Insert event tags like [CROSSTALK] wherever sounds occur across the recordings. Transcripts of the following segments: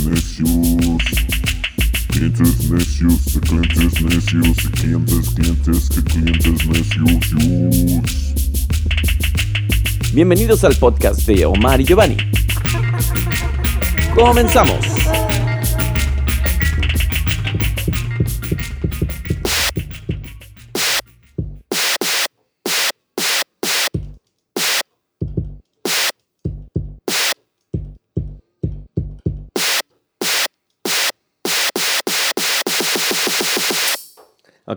necios. Clientes necios, de clientes necios, de clientes, clientes, que clientes necios. Bienvenidos al podcast de Omar y Giovanni. Comenzamos.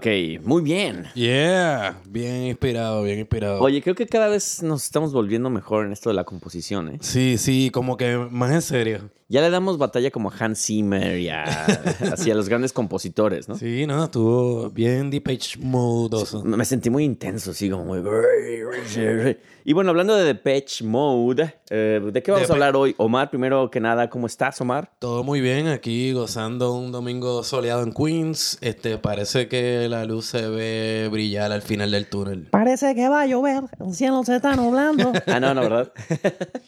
Ok, muy bien. Yeah, bien inspirado, bien inspirado. Oye, creo que cada vez nos estamos volviendo mejor en esto de la composición, ¿eh? Sí, sí, como que más en serio. Ya le damos batalla como a Hans Zimmer y a, [LAUGHS] así a los grandes compositores, ¿no? Sí, no, estuvo bien Deep Page modoso. Me sentí muy intenso, así como muy... Y bueno, hablando de Depeche Mode, eh, ¿de qué vamos a hablar hoy? Omar, primero que nada, ¿cómo estás, Omar? Todo muy bien aquí, gozando un domingo soleado en Queens. Este, parece que la luz se ve brillar al final del túnel. Parece que va a llover, el cielo se está nublando. [LAUGHS] Ah, no, no, ¿verdad? [LAUGHS]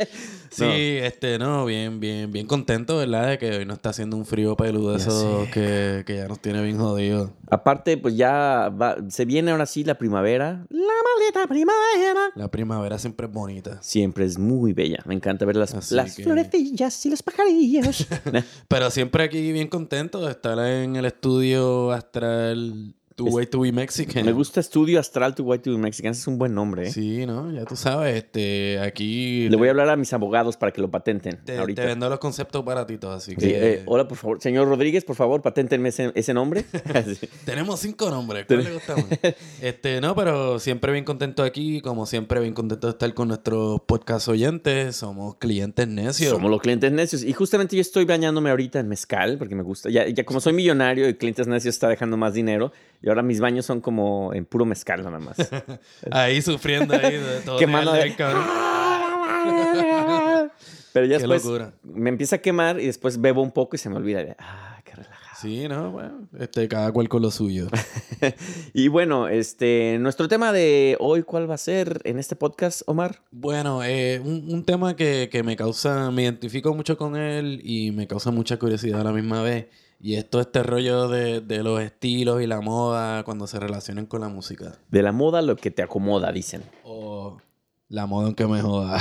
Sí, este, no, bien, bien, bien contento, ¿verdad? De que hoy no está haciendo un frío peludo sé. que, que ya nos tiene bien jodidos. Aparte, pues ya va- se viene ahora sí la primavera. La maldita primavera. La primavera siempre es bonita. Siempre es muy bella. Me encanta ver las... Así las que- Florecillas y los pajarillos. [LAUGHS] Pero siempre aquí bien contento de estar en el estudio astral Two Way to Be Mexican. Me gusta Estudio Astral to White to Mexican. Es un buen nombre, ¿eh? Sí, ¿no? Ya tú sabes, este, aquí Le voy a hablar a mis abogados para que lo patenten te, ahorita. te vendo los conceptos baratitos, así que Sí, eh, hola, por favor. Señor Rodríguez, por favor, paténtenme ese, ese nombre. [LAUGHS] [LAUGHS] Tenemos cinco nombres. ¿Cuál le gusta más? [LAUGHS] Este, no, pero siempre bien contento aquí, como siempre bien contento de estar con nuestros podcast oyentes, somos clientes necios. Somos los clientes necios. Y justamente yo estoy bañándome ahorita en mezcal, porque me gusta. Ya, ya como soy millonario y clientes necios está dejando más dinero, y ahora mis baños son como en puro mezcal nada más. [LAUGHS] Ahí sufriendo ahí de todo. Quemando de-. [LAUGHS] Pero ya Qué después locura. me empieza a quemar y después bebo un poco y se me olvida. de, Ah, qué relajado. Sí, no, bueno, este, cada cual con lo suyo. [LAUGHS] Y bueno, este, nuestro tema de hoy, ¿cuál va a ser en este podcast, Omar? Bueno, eh, un, un tema que, que me causa, me identifico mucho con él y me causa mucha curiosidad a la misma vez. Y esto este rollo de, de los estilos y la moda cuando se relacionan con la música. De la moda lo que te acomoda, dicen. O la moda en que me joda.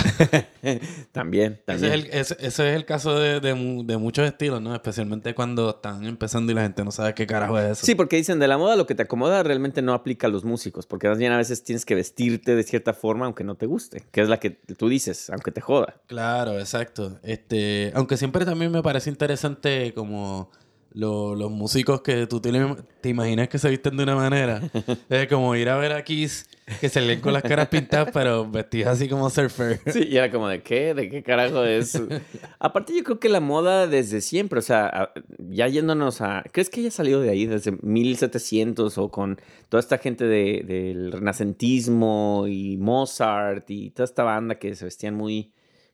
[LAUGHS] también, Ese también. es, el, ese, ese es el caso de, de de muchos estilos, ¿no? Especialmente cuando están empezando y la gente no sabe qué carajo es eso. Sí, porque dicen de la moda lo que te acomoda realmente no aplica a los músicos, porque más bien a veces tienes que vestirte de cierta forma aunque no te guste, que es la que tú dices, aunque te joda. Claro, exacto. Este, aunque siempre también me parece interesante como lo- los músicos que tú te, te imaginas que se visten de una manera. [LAUGHS] Es como ir a ver a Kiss que se leen con las caras pintadas, pero vestidos así como surfer. Sí, y era como de qué, de qué carajo es. [LAUGHS] Aparte yo creo que la moda desde siempre, o sea, ya yéndonos a, ¿crees que haya salido de ahí desde 1700 o con toda esta gente de- del renacentismo y Mozart y toda esta banda que se vestían muy,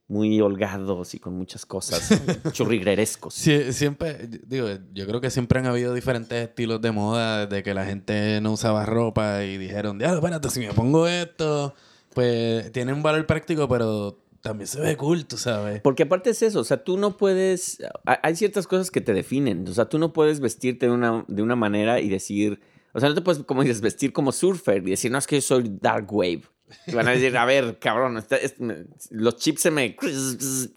muy holgados y con muchas cosas [LAUGHS] churriguerescos? Sí, siempre, digo, yo creo que siempre han habido diferentes estilos de moda desde que la gente no usaba ropa y dijeron, diablo, espérate, si me pongo esto, pues tiene un valor práctico, pero también se ve cool, tú sabes. Porque aparte es eso, o sea, tú no puedes, ha- hay ciertas cosas que te definen, o sea, tú no puedes vestirte de una, de una manera y decir, o sea, no te puedes, como dices, vestir como surfer y decir, no, es que yo soy dark wave. Y van a decir, a ver, cabrón, esta- es- los chips se me...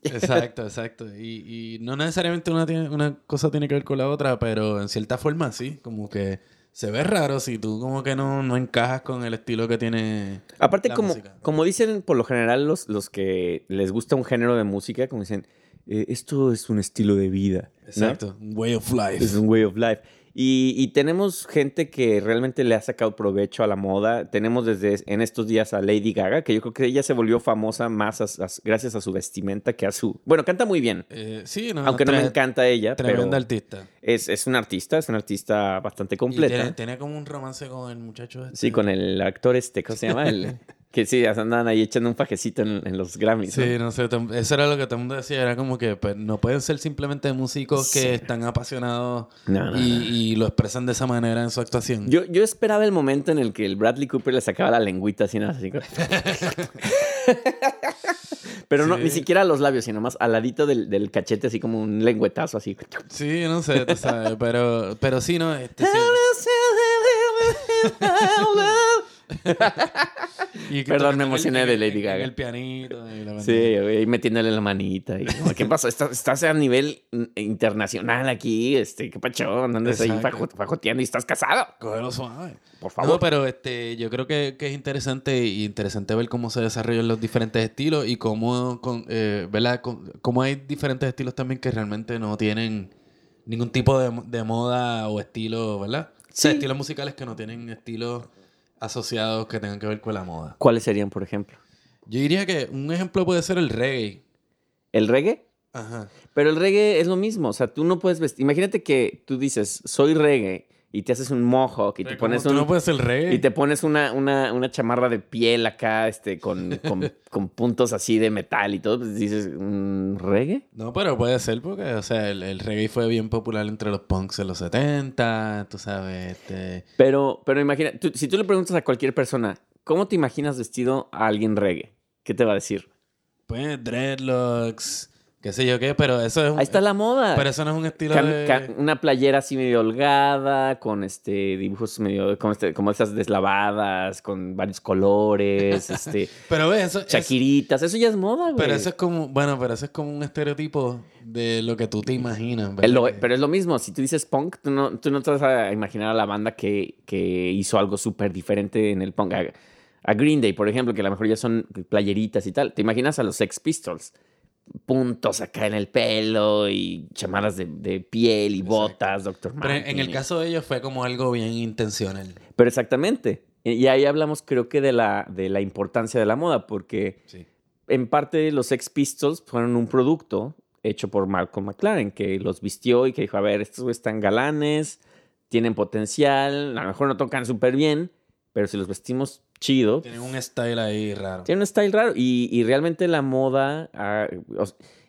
Exacto, exacto. Y, y no necesariamente una, tiene- una cosa tiene que ver con la otra, pero en cierta forma sí, como que se ve raro si tú como que no, no encajas con el estilo que tiene Aparte, la como, música. como dicen por lo general los, los que les gusta un género de música, como dicen, "Eh, esto es un estilo de vida. ¿no? Exacto, un way of life. Es un way of life. Y, y tenemos gente que realmente le ha sacado provecho a la moda. Tenemos desde en estos días a Lady Gaga, que yo creo que ella se volvió famosa más a- a- gracias a su vestimenta que a su... Bueno, canta muy bien, Eh, sí, no, aunque no me encanta ella, pero Tremenda artista. es, es una artista, es una artista bastante Y completa. tiene, tiene como un romance con el muchacho este. Sí, con el actor este, ¿cómo se llama? El, [LAUGHS] que sí, andan ahí echando un fajecito en, en los Grammys. Sí, no sé, eso era lo que todo el mundo decía, era como que pues, no pueden ser simplemente músicos Sí. que están apasionados No, no, y, lo expresan de esa manera en su actuación. Yo, yo esperaba el momento en el que el Bradley Cooper le sacaba la lengüita así, nada, así. [LAUGHS] Pero no, Sí. ni siquiera a los labios, sino más al ladito del, del cachete, así como un lengüetazo, así. Sí, no sé, tú sabes, pero, pero sí, no, este, sí. [LAUGHS] Y Perdón, me emocioné el- de Lady Gaga. El pianito. y la Sí, güey, metiéndole la manita. Y, como, ¿Qué pasó? Estás, estás a nivel internacional aquí. Este, ¿Qué pacho? No andes ahí fajoteando y estás casado. Cógelo suave. Por No, favor. pero este, yo creo que, que es interesante y interesante ver cómo se desarrollan los diferentes estilos y cómo, con, eh, ¿verdad? Con- cómo hay diferentes estilos también que realmente no tienen ningún tipo de, de moda o estilo, ¿verdad? O sea, Sí. estilos musicales que no tienen estilos asociados que tengan que ver con la moda. ¿Cuáles serían, por ejemplo? Yo diría que un ejemplo puede ser el reggae. ¿El reggae? Ajá. Pero el reggae es lo mismo. O sea, tú no puedes vestir. Imagínate que tú dices, soy reggae, y te haces un mohawk y te pones un. no puedes. Y te pones una, una, una chamarra de piel acá, este, con, con, [LAUGHS] con puntos así de metal y todo. Pues dices, ¿un reggae? No, pero puede ser porque, o sea, el, el reggae fue bien popular entre los punks en los 70, tú sabes, este... Pero, pero imagina, tú- si tú le preguntas a cualquier persona, ¿cómo te imaginas vestido a alguien reggae? ¿Qué te va a decir? Pues dreadlocks, qué sé yo qué, pero eso es un... Ahí está la moda. Pero eso no es un estilo de... ca- una playera así medio holgada, con este dibujos medio, como, este, como esas deslavadas, con varios colores, [LAUGHS] este, Pero ve, eso... es- chaquiritas, eso ya es moda, güey. pero eso es como... Bueno, pero eso es como un estereotipo de lo que tú te imaginas, lo- pero es lo mismo, si tú dices punk, tú no, tú no te vas a imaginar a la banda que, que hizo algo súper diferente en el punk. A, a Green Day, por ejemplo, que a lo mejor ya son playeritas y tal. Te imaginas a los Sex Pistols. Puntos acá en el pelo y chamarras de, de piel y Exacto. botas, Doctor Pero en, en el caso de ellos fue como algo bien intencional. Pero exactamente. Y ahí hablamos, creo que, de la, de la importancia de la moda, porque Sí. en parte los Sex Pistols fueron un producto hecho por Malcolm McLaren, que los vistió y que dijo, a ver, estos están galanes, tienen potencial, a lo mejor no tocan súper bien, pero si los vestimos chido, Tienen un style ahí raro. tienen un style raro. Y, y realmente la moda... ah,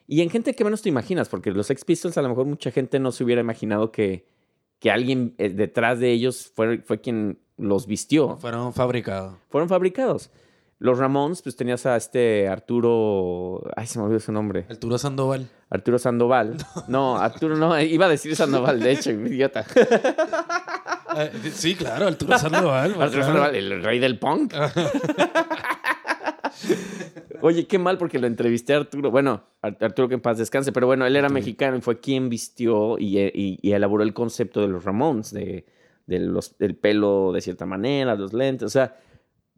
y en gente que menos te imaginas, porque los Sex Pistols a lo mejor mucha gente no se hubiera imaginado que, que alguien eh, detrás de ellos fue, fue quien los vistió Fueron fabricados. fueron fabricados. Los Ramones, pues tenías a este Arturo. Ay, se me olvidó su nombre. Arturo Sandoval. Arturo Sandoval. [LAUGHS] No, Arturo no, iba a decir Sandoval, de hecho, idiota. [LAUGHS] Eh, sí, claro, Arturo Sandoval. [LAUGHS] Arturo. Sandoval, el rey del punk. [LAUGHS] Oye, qué mal porque lo entrevisté a Arturo. Bueno, Ar- Arturo que en paz descanse, pero bueno, él era mexicano y fue quien vistió y, eh, y- y elaboró el concepto de los Ramones, de, de los, del pelo de cierta manera, los lentes, o sea,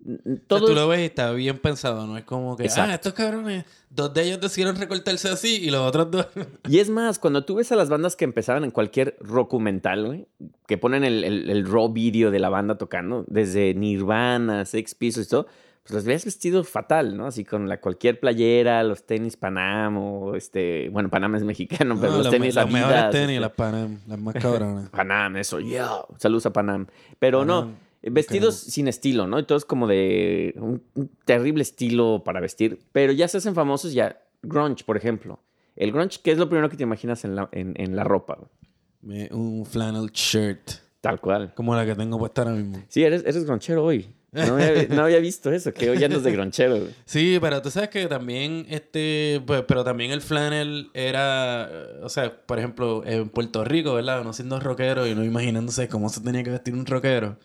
n- O sea, todo... tú lo ves y está bien pensado, no es como que, Exacto. ah, estos cabrones, dos de ellos decidieron recortarse así y los otros dos. [LAUGHS] Y es más, cuando tú ves a las bandas que empezaban en cualquier documental, güey, que ponen el, el, el raw video de la banda tocando, desde Nirvana, Sex Pistols y todo, pues los veías vestido fatal, ¿no? Así con la cualquier playera, los tenis Panam o este, bueno, Panam es mexicano, pero No, los los, tenis los mejores Adidas, tenis, este, las Panam, las más cabronas. [LAUGHS] Panam, eso, yeah. Saludos a Panam. Pero no, Panam, vestidos sin estilo, ¿no? Y todos como de un, un terrible estilo para vestir. Pero ya se hacen famosos ya. Grunge, por ejemplo. El grunge, ¿qué es lo primero que te imaginas en la, en, en la ropa? Me- Un flannel shirt, Tal cual. como la que tengo puesta ahora mismo. Sí, eres, eres gronchero hoy. No había, no había visto eso, que hoy andas de gronchero. güey. Sí, pero tú sabes que también, este, pues, pero también el flannel era, o sea, por ejemplo, en Puerto Rico, ¿verdad? Uno siendo rockero y no imaginándose cómo se tenía que vestir un rockero.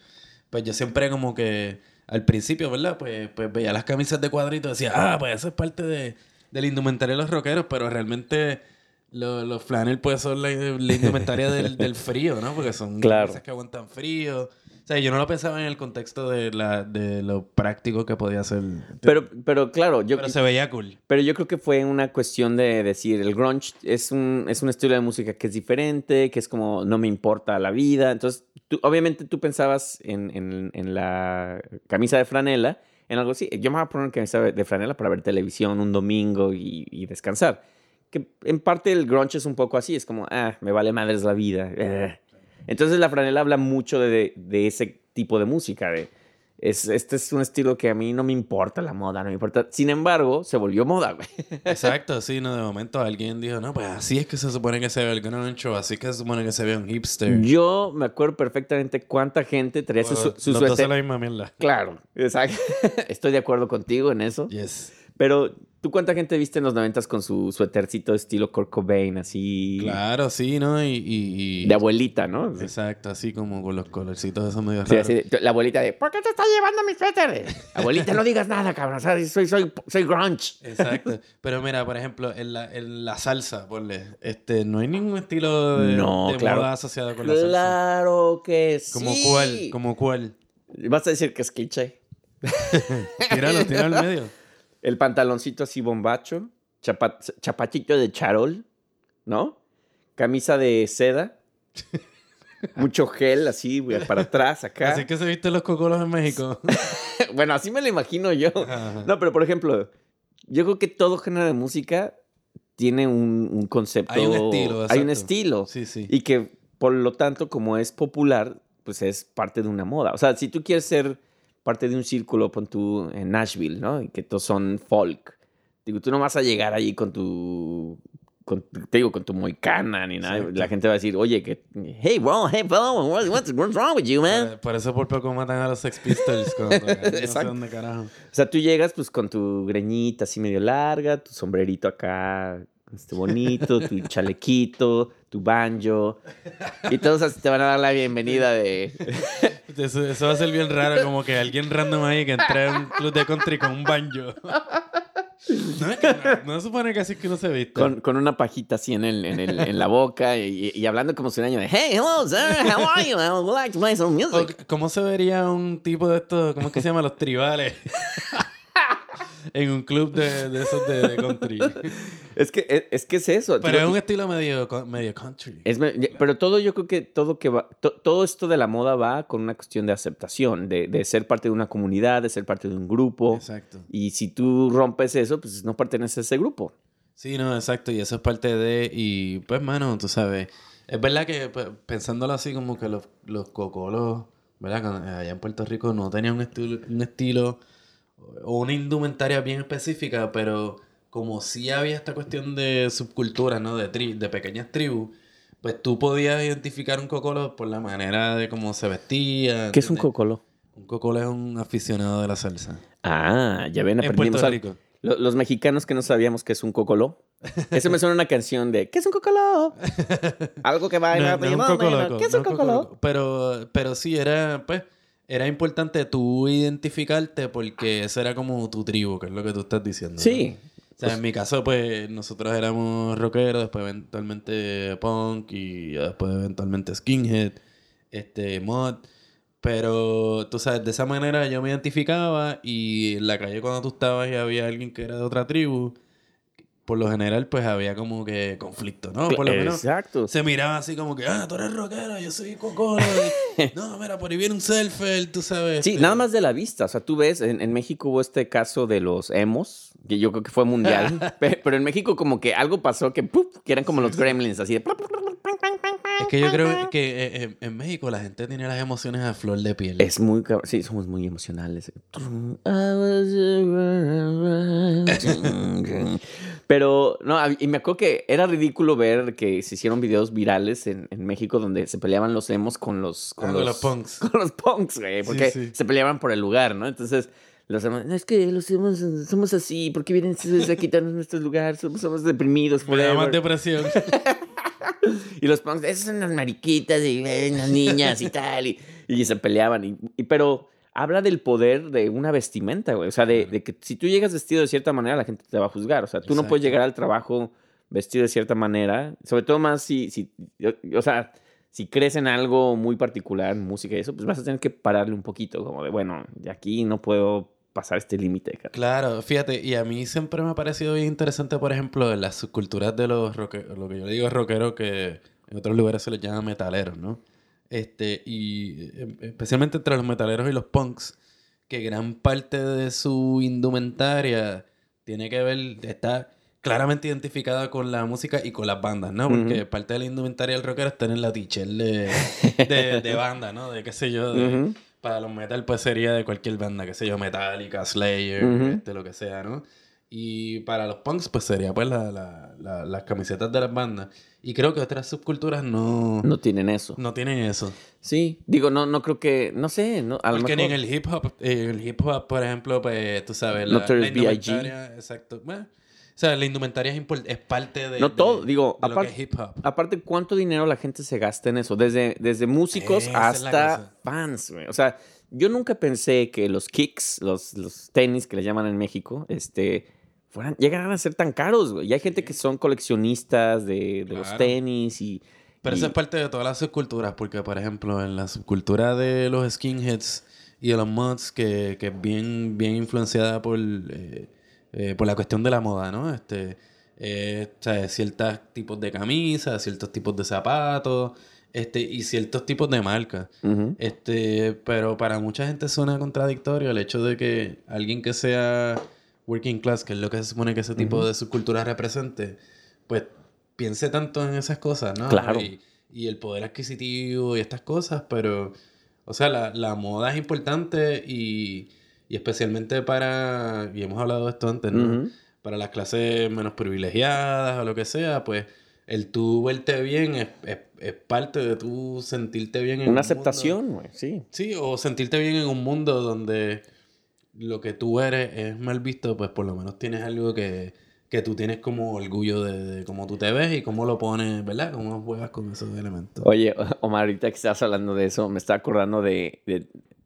Pues yo siempre como que, al principio, ¿verdad? Pues, pues veía las camisas de cuadrito y decía, ah, pues eso es parte de, del indumentario de los rockeros, pero realmente lo- los flannel pues son la, la indumentaria del, del frío, ¿no? Porque son Claro. camisas que aguantan frío. Sea, yo no lo pensaba en el contexto de, la, de lo práctico que podía ser. Pero, pero claro, yo, Pero se veía cool. pero yo creo que fue una cuestión de decir, el grunge es un, es un estilo de música que es diferente, que es como, no me importa la vida. Entonces, tú- obviamente tú pensabas en, en- en la camisa de franela, en algo así. Yo me voy a poner una camisa de franela para ver televisión un domingo y, y descansar. Que en parte el grunge es un poco así, es como, ah, me vale madres la vida. eh. Entonces la franela habla mucho de, de ese tipo de música, de... Es, este es un estilo que a mí no me importa la moda, no me importa. Sin embargo, se volvió moda, güey. [LAUGHS] Exacto, sí, no, de momento alguien dijo, no, pues así es que se supone que se ve el grunge, o así que se supone que se ve un hipster. Yo me acuerdo perfectamente cuánta gente traía su, su, Los su dos son suéter. la misma mierda. Claro, exacto. [LAUGHS] Estoy de acuerdo contigo en eso. Yes. Pero ¿Tú cuánta gente viste en los noventas con su suétercito estilo Kurt Cobain, así Claro, sí, ¿no? Y, y- y- de abuelita, ¿no? Exacto, así como con los colorcitos esos medio Sí, raros. así de- la abuelita de, ¿por qué te estás llevando mi suéter? abuelita, no digas nada, cabrón. o sea, soy, soy, soy grunge. Exacto. Pero mira, por ejemplo, en la, en la salsa, ponle, este, no hay ningún estilo de, No, de claro. moda asociado con la salsa. Claro que sí. ¿Como cuál? ¿Como cuál? Vas a decir que es cliché. [LAUGHS] Tíralo, tíralo al medio. El pantaloncito así bombacho, chapa- chapachito de charol, ¿no? Camisa de seda, [LAUGHS] mucho gel así güey, para atrás acá. Así que se visten los cocolos en México. [LAUGHS] bueno, así me lo imagino yo. Ajá. No, pero por ejemplo, yo creo que todo género de música tiene un, un concepto. Hay un estilo, Hay un estilo. Sí, sí. Y que por lo tanto, como es popular, pues es parte de una moda. O sea, si tú quieres ser parte de un círculo, pon tú en Nashville, ¿no? Y que todos son folk. Digo, tú no vas a llegar allí con tu. Con, te digo, con tu moicana ni nada. Exacto. La gente va a decir, oye, que. Hey, bro, hey, bro, what- what's, what's wrong with you, man? Por, por eso por poco matan a los Sex Pistols cuando tocan. [LAUGHS] No sé Exacto. dónde carajo. O sea, tú llegas pues con tu greñita así medio larga, tu sombrerito acá, este bonito, tu [LAUGHS] chalequito, tu banjo. Y todos así te van a dar la bienvenida de... [LAUGHS] Eso, eso va a ser bien raro, como que alguien random ahí que entre a un club de country con un banjo. No, es que no, no supone que así que uno se viste. Con, con una pajita así en, el, en, el- en la boca y, y hablando como sureño de Hey, hello, sir, how are you? I would like to play some O, music. ¿Cómo se vería un tipo de estos, cómo es que se llama? Los tribales. En un club de, de esos de, de country. [LAUGHS] Es que es, es que es eso. Pero es un estilo medio, medio country. Es me- pero todo yo creo que todo que va, to- todo esto de la moda va con una cuestión de aceptación, de, de ser parte de una comunidad, de ser parte de un grupo. Exacto. Y si tú rompes eso, pues no perteneces a ese grupo. Sí, no, exacto. Y eso es parte de. Y pues, mano, tú sabes. Es verdad que pues, pensándolo así, como que los, los cocolos, ¿verdad? Allá en Puerto Rico no tenían un estilo, un estilo o una indumentaria bien específica, pero como sí había esta cuestión de subcultura, ¿no? De, tri- de pequeñas tribus, pues tú podías identificar un cocolo por la manera de cómo se vestía. ¿Qué es un ¿entiendes? cocolo? Un cocolo es un aficionado de la salsa. Ah, ya ven, En aprendimos Puerto algo. Rico. Lo- Los mexicanos que no sabíamos que es un cocoló. Eso me suena a una canción de ¿Qué es un cocoló? [LAUGHS] Algo que No, baila. no bueno, loco, ¿Qué es no un es un cocoló? coco loco. Pero, pero sí, era, pues, era importante tú identificarte porque eso era como tu tribu, que es lo que tú estás diciendo. ¿no? Sí. O sea, en mi caso, pues, nosotros éramos rockeros, después eventualmente punk y después eventualmente skinhead, este, mod. Pero, tú sabes, de esa manera yo me identificaba y en la calle cuando tú estabas y había alguien que era de otra tribu, por lo general, pues había como que conflicto, ¿no? Por lo menos Exacto. se miraba así como que, ah, tú eres rockero, yo soy cocolo. [LAUGHS] no, mira, por ahí viene un surfer, tú sabes. Sí, este, nada más de la vista. O sea, tú ves, en, en México hubo este caso de los emos, que yo creo que fue mundial. [LAUGHS] pe- pero en México como que algo pasó que, ¡pup! que eran como los gremlins, así de... Es que yo creo que eh, eh, en México la gente tiene las emociones a flor de piel. Es muy... Sí, somos muy emocionales. [LAUGHS] Pero, no, y me acuerdo que era ridículo ver que se hicieron videos virales en, en México donde se peleaban los emos con los... Ah, con los punks. [LAUGHS] Con los punks, güey, porque sí. se peleaban por el lugar, ¿no? Entonces... Los emos, "No, es que los emos somos así, porque vienen a quitarnos nuestro lugar? Somos, somos deprimidos Me da más forever". depresión. [LAUGHS] Y los punks, esas son las mariquitas y eh, las niñas y tal. Y, y se peleaban. Y, y- pero habla del poder de una vestimenta, güey. O sea, de, de que si tú llegas vestido de cierta manera, la gente te va a juzgar. O sea, tú no puedes llegar al trabajo vestido de cierta manera. Sobre todo más si, si o sea, si crees en algo muy particular, música y eso, pues vas a tener que pararle un poquito. Como de, bueno, de aquí no puedo pasar este límite. Claro, fíjate, y a mí siempre me ha parecido bien interesante, por ejemplo, en las subculturas de los rockeros, lo que yo le digo rockeros, que en otros lugares se les llama metaleros, ¿no? Este, y eh, especialmente entre los metaleros y los punks, que gran parte de su indumentaria tiene que ver, está claramente identificada con la música y con las bandas, ¿no? Porque parte de la indumentaria del rockero está en la t de, de, [LAUGHS] de banda, ¿no? De qué sé yo, de, para los metal, pues sería de cualquier banda, qué sé yo, Metallica, Slayer, este, lo que sea, ¿no? Y para los punks, pues sería pues la- la- la- las camisetas de las bandas. Y creo que otras subculturas no, No tienen eso. no tienen eso. Sí, digo, no, no creo que, no sé, no, a lo Porque ni en mejor- el hip hop, en el hip hop, por ejemplo, pues tú sabes, la, la indumentaria, exacto. Bueno, o sea, la indumentaria es, es parte de, No de- todo, digo, de lo aparte- que es hip hop. Aparte, ¿cuánto dinero la gente se gasta en eso? Desde, desde músicos Esa hasta fans, güey. O sea, yo nunca pensé que los kicks, los, los tenis que le llaman en México, este, fueran, llegaran a ser tan caros, güey. Y hay gente que son coleccionistas de, de los tenis y... Pero y- eso es parte de todas las subculturas, porque por ejemplo, en la subcultura de los skinheads y de los mods, que, que es bien, bien influenciada por, eh, eh, por la cuestión de la moda, ¿no? Este, eh, o sea, ciertos tipos de camisas, ciertos tipos de zapatos, este, y ciertos tipos de marcas. Este, pero para mucha gente suena contradictorio el hecho de que alguien que sea working class, que es lo que se supone que ese tipo de subcultura represente, pues piense tanto en esas cosas, ¿no? Claro. Y, y el poder adquisitivo y estas cosas, pero, o sea, la, la moda es importante y, y especialmente para, y hemos hablado de esto antes, ¿no? Para las clases menos privilegiadas o lo que sea, pues el tú verte bien es, es- es parte de tú sentirte bien en un Una aceptación, güey, sí. Sí, o sentirte bien en un mundo donde lo que tú eres es mal visto, pues por lo menos tienes algo que, que tú tienes como orgullo de, de cómo tú te ves y cómo lo pones, ¿verdad? Cómo juegas con esos elementos. Oye, [LAUGHS] Omar, ahorita que estás hablando de eso, me está acordando de... de-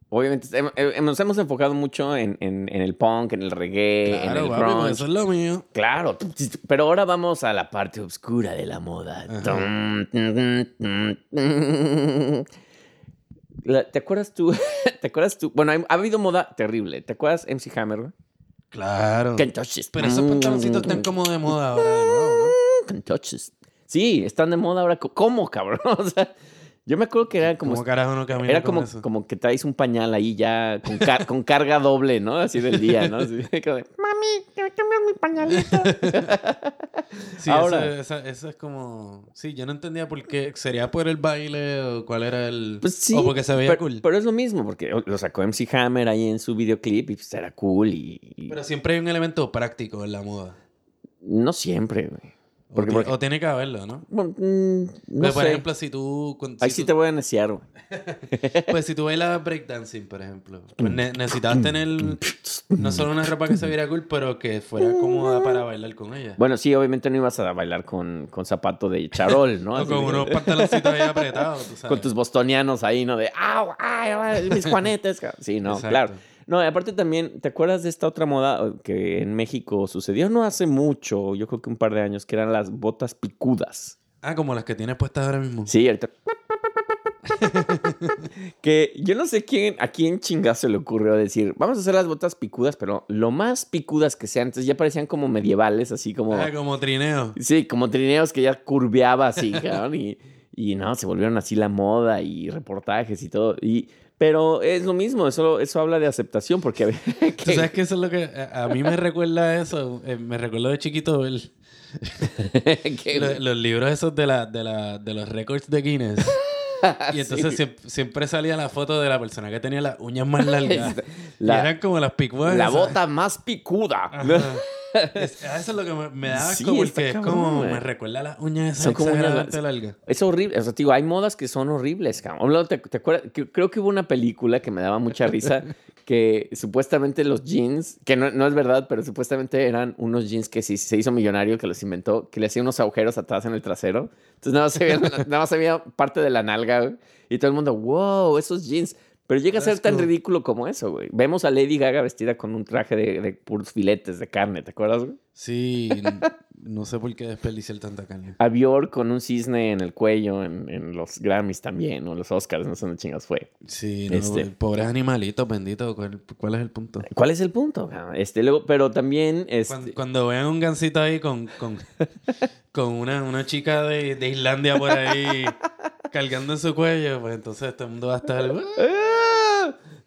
obviamente, hem- hem- nos hemos enfocado mucho en, en- en el punk, en el reggae, en Claro, el papi, pues grunge. eso es lo mío. Claro, pero ahora vamos a la parte oscura de la moda. Tum, ¿Te acuerdas tú? [LAUGHS] ¿Te acuerdas tú? Bueno, ha habido moda terrible. ¿Te acuerdas MC Hammer? Claro. Kentucky's. Pero esos pantaloncitos están como de moda ahora de nuevo, ¿no? Kentucky's. Sí, están de moda ahora. ¿Cómo, cabrón? [LAUGHS] O sea, yo me acuerdo que era como... ¿Cómo carajo no camina Era con como, eso? como que traes un pañal ahí ya con, car- con carga doble, ¿no? Así del día, ¿no? Así como de, Mami, ¿te cambias mi pañalito? [LAUGHS] Sí, Ahora- Eso, es como... Sí, yo no entendía por qué. ¿Sería por el baile o cuál era el...? Pues sí. O porque se veía pero, cool. pero es lo mismo, porque lo sacó MC Hammer ahí en su videoclip y pues era cool y... y- Pero siempre hay un elemento práctico en la moda. No siempre, güey. O, Porque- ti- porque- o tiene que haberlo, ¿no? Bueno, mm, no Pues, por sé. ejemplo, si tú... con- ahí si sí tú- te voy a neciar, güey. [LAUGHS] Pues si tú bailas breakdancing, por ejemplo, pues ne- necesitabas tener no solo una ropa que se viera cool, pero que fuera cómoda para bailar con ella. Bueno, sí, obviamente no ibas a bailar con, con zapato de charol, ¿no? [LAUGHS] o Así con de- unos [LAUGHS] pantaloncitos ahí apretados, tú sabes. con tus bostonianos ahí, ¿no? De, ¡au! ¡ay! ay, mis juanetes! ca-". Sí, no, Exacto. claro. No, y aparte también, ¿te acuerdas de esta otra moda eh, que en México sucedió no hace mucho, yo creo que un par de años, que eran las botas picudas? Ah, como las que tienes puestas ahora mismo. Sí, ahorita. [LAUGHS] que yo no sé quién, a quién chingazo se le ocurrió decir, vamos a hacer las botas picudas, pero lo más picudas que sean. Entonces ya parecían como medievales, así como. Ah, como trineo. Sí, como trineos que ya curveaba así, [LAUGHS] cabrón. Y, y no, se volvieron así la moda y reportajes y todo. Y, pero es lo mismo, eso, eso habla de aceptación, porque. [LAUGHS] ¿Tú sabes que eso es lo que a, a mí me recuerda a eso? Eh, me recuerdo de chiquito el- [LAUGHS] los libros esos de, la, de, la, de los récords de Guinness. [LAUGHS] Y entonces Sí. siempre salía la foto de la persona que tenía las uñas más largas. La- y eran como las picudas. la bota más picuda. Ajá. Es- eso es lo que me, me da Sí, es como güey. me recuerda las uñas Son como largas. largas. Es horrible. O sea, digo, hay modas que son horribles, cabrón. ¿Te, te acuerdas? Que- creo que hubo una película que me daba mucha risa [LAUGHS] que supuestamente los jeans, que no, no es verdad, pero supuestamente eran unos jeans que sí, se hizo millonario, que los inventó, que le hacía unos agujeros atrás en el trasero. Entonces nada más se veía, [LAUGHS] nada más se veía parte de la nalga, güey. Y todo el mundo, wow, esos jeans. Pero llega a ser tan ridículo como eso, güey. Vemos a Lady Gaga vestida con un traje de, de puros filetes de carne, ¿te acuerdas, güey? Sí, no sé por qué desperdiciar tanta carne. a Bjork con un cisne en el cuello en, en los Grammys también, o los Oscars, no sé dónde chingas fue. Sí, no, Este- pobres animalitos, bendito. ¿Cuál, cuál es el punto? ¿Cuál es el punto? cabrón? Este, luego, pero también, este, Cuando, cuando vean un gancito ahí con, con, [LAUGHS] con una, una chica de, de Islandia por ahí [LAUGHS] cargando en su cuello, pues entonces todo el mundo va a estar. [LAUGHS]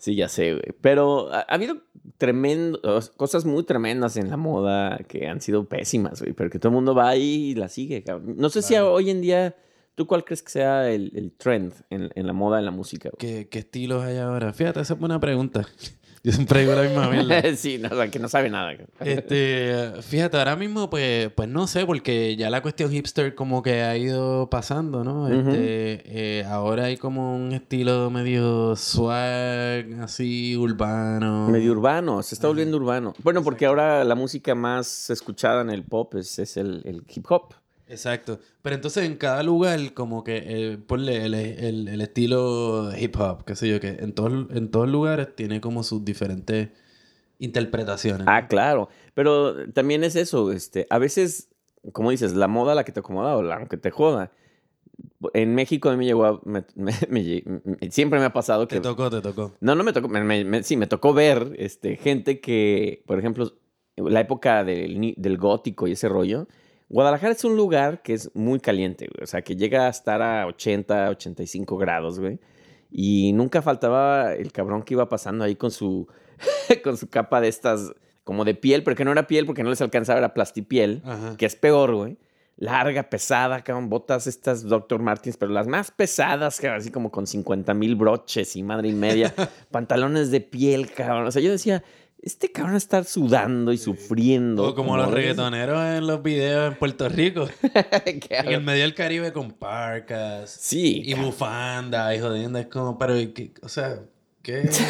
Sí, ya sé, güey. Pero ha, ha habido tremendos, cosas muy tremendas en la moda que han sido pésimas, güey. Pero que todo el mundo va ahí y la sigue, cabrón. No sé si hoy en día, ¿tú cuál crees que sea el, el trend en, en la moda, en la música? güey? ¿Qué, ¿Qué estilos hay ahora? Fíjate, esa es buena pregunta. Yo siempre digo la misma mierda. [LAUGHS] sí, no, o sea, que no sabe nada. Este, fíjate, ahora mismo, pues, pues no sé, porque ya la cuestión hipster como que ha ido pasando, ¿no? Este, eh, ahora hay como un estilo medio swag, así, urbano. Medio urbano, se está volviendo urbano. Bueno, porque ahora la música más escuchada en el pop es, es el, el hip hop. Exacto. Pero entonces en cada lugar, como que, eh, ponle el, el- el estilo hip hop, qué sé yo, que en todos, en todos lugares tiene como sus diferentes interpretaciones. Ah, claro. Pero también es eso, este, a veces, como dices, la moda la que te acomoda o la que te joda. En México a mí me llegó a- me- [LAUGHS] me- me siempre me ha pasado que Te tocó, te tocó. No, no me tocó, sí, me tocó ver este, gente que, por ejemplo, la época del, del gótico y ese rollo, Guadalajara es un lugar que es muy caliente, güey, o sea, que llega a estar a 80, 85 grados, güey, y nunca faltaba el cabrón que iba pasando ahí con su, [LAUGHS] con su capa de estas, como de piel, pero que no era piel porque no les alcanzaba, era plastipiel, Ajá. que es peor, güey. Larga, pesada, cabrón, botas estas Dr. Martins, pero las más pesadas, cabrón, así como con 50 mil broches y madre y media, [LAUGHS] pantalones de piel, cabrón. O sea, yo decía, este cabrón está sudando y sufriendo. O como los reggaetoneros en los videos en Puerto Rico. [LAUGHS] En el medio del Caribe con parcas. Sí, Y bufanda y jodiendo. Es como, pero, ¿qué? o sea, ¿qué? [LAUGHS]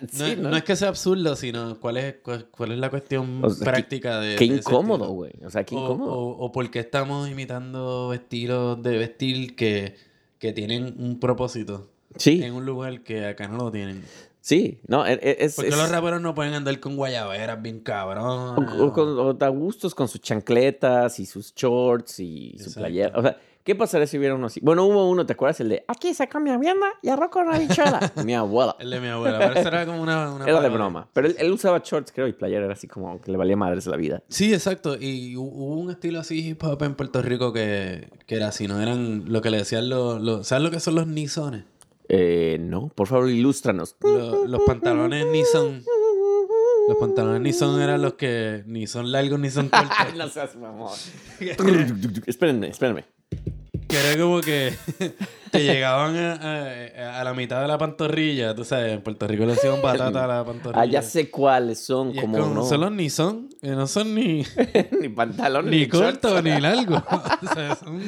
No, sí, es- ¿no? no es que sea absurdo, sino cuál es, cuál, cuál es la cuestión O sea, qué- práctica de. Qué de incómodo, güey. O sea, qué O, incómodo. o, o por qué estamos imitando estilos de vestir que, que tienen un propósito sí, en un lugar que acá no lo tienen. Sí. No, e- e- es... Porque es- los raperos no pueden andar con guayaberas bien cabrón. O, o con, o da gustos con sus chancletas y sus shorts y su Exacto. playera. O sea, ¿qué pasaría si hubiera uno así? Bueno, hubo uno, ¿te acuerdas? El de Aquí se come vianda y arroz con habichuela. [LAUGHS] mi abuela. El de mi abuela. Pero eso era como una. una Era de broma. Pero él, él usaba shorts, creo, y playera era así como que le valía madres la vida. Sí, exacto. Y hu- hubo un estilo así hip hop en Puerto Rico que, que era así, ¿no? Eran lo que le decían los... los ¿Sabes lo que son los nisones? Eh, no, por favor, ilústranos. Los, los pantalones nison. Los pantalones nison eran los que ni son largos ni son [LAUGHS] cortos. no seas mamón. [LAUGHS] espérenme, espérenme. que era como que [LAUGHS] te llegaban a, a- a la mitad de la pantorrilla. Tú sabes, en Puerto Rico le decían batata a la pantorrilla. Ah, ya sé cuáles son, Y como como, no. son los nison. que no son ni... ni pantalón, ni shorts. corto ni largo. O sea, son-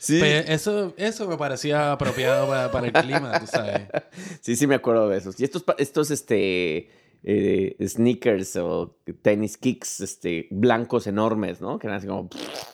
Sí. Pues eso, eso me parecía apropiado para, para el clima, tú sabes. [LAUGHS] Sí, sí me acuerdo de esos. Y estos, estos este, eh, sneakers o tenis kicks este, blancos enormes, ¿no? Que eran así como,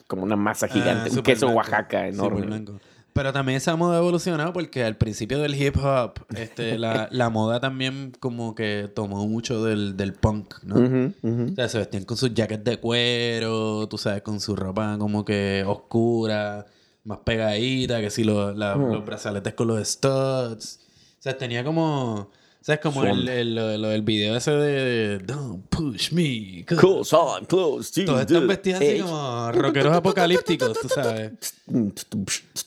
como una masa gigante. Ah, un queso blanco, Oaxaca enorme. Pero también esa moda ha evolucionado porque al principio del hip hop, este, [LAUGHS] la, la moda también como que tomó mucho del, del punk, ¿no? Ujú, ujú. O sea, se vestían con sus jackets de cuero, tú sabes, con su ropa como que oscura, más pegadita, que si lo- la- Mm. los brazaletes con los studs. O sea, tenía como... ¿Sabes? Como el, el, lo, del video ese de Don't push me. 'cause-" on, close to Todos están vestidos así como rockeros apocalípticos, tú sabes.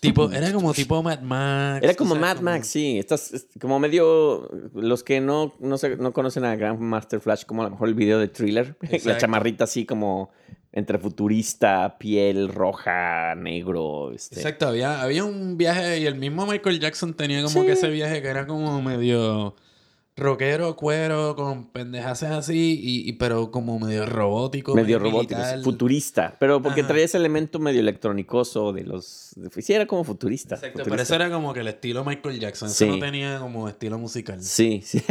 Tipo, era como tipo Mad Max. Era como Mad Max, sí. Estás es como medio. Los que no, no, no conocen a Grandmaster Flash, como a lo mejor el video de thriller. [LAUGHS] La chamarrita así como entre futurista, piel roja, negro. Este. Exacto, había, había un viaje y el mismo Michael Jackson tenía como que ese viaje que era como medio rockero, cuero, con pendejaces así, y, y- pero como medio robótico. medio robótico, militar. futurista. Pero porque Ajá. traía ese elemento medio electrónicoso de los. de- Sí, era como futurista. Exacto, futurista. pero eso era como que el estilo Michael Jackson. Eso Sí. no tenía como estilo musical. Sí, sí.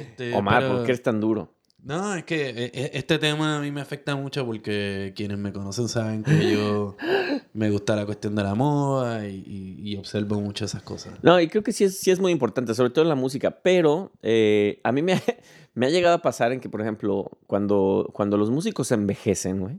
Este, Omar, pero- ¿por qué eres tan duro? No, es que eh, eh, este tema a mí me afecta mucho porque quienes me conocen saben que yo [LAUGHS] me gusta la cuestión de la moda y, y- y observo mucho esas cosas. No, y creo que sí es, sí es muy importante, sobre todo en la música, pero eh, a mí me ha, [LAUGHS] me ha llegado a pasar en que, por ejemplo, cuando, cuando los músicos envejecen, güey,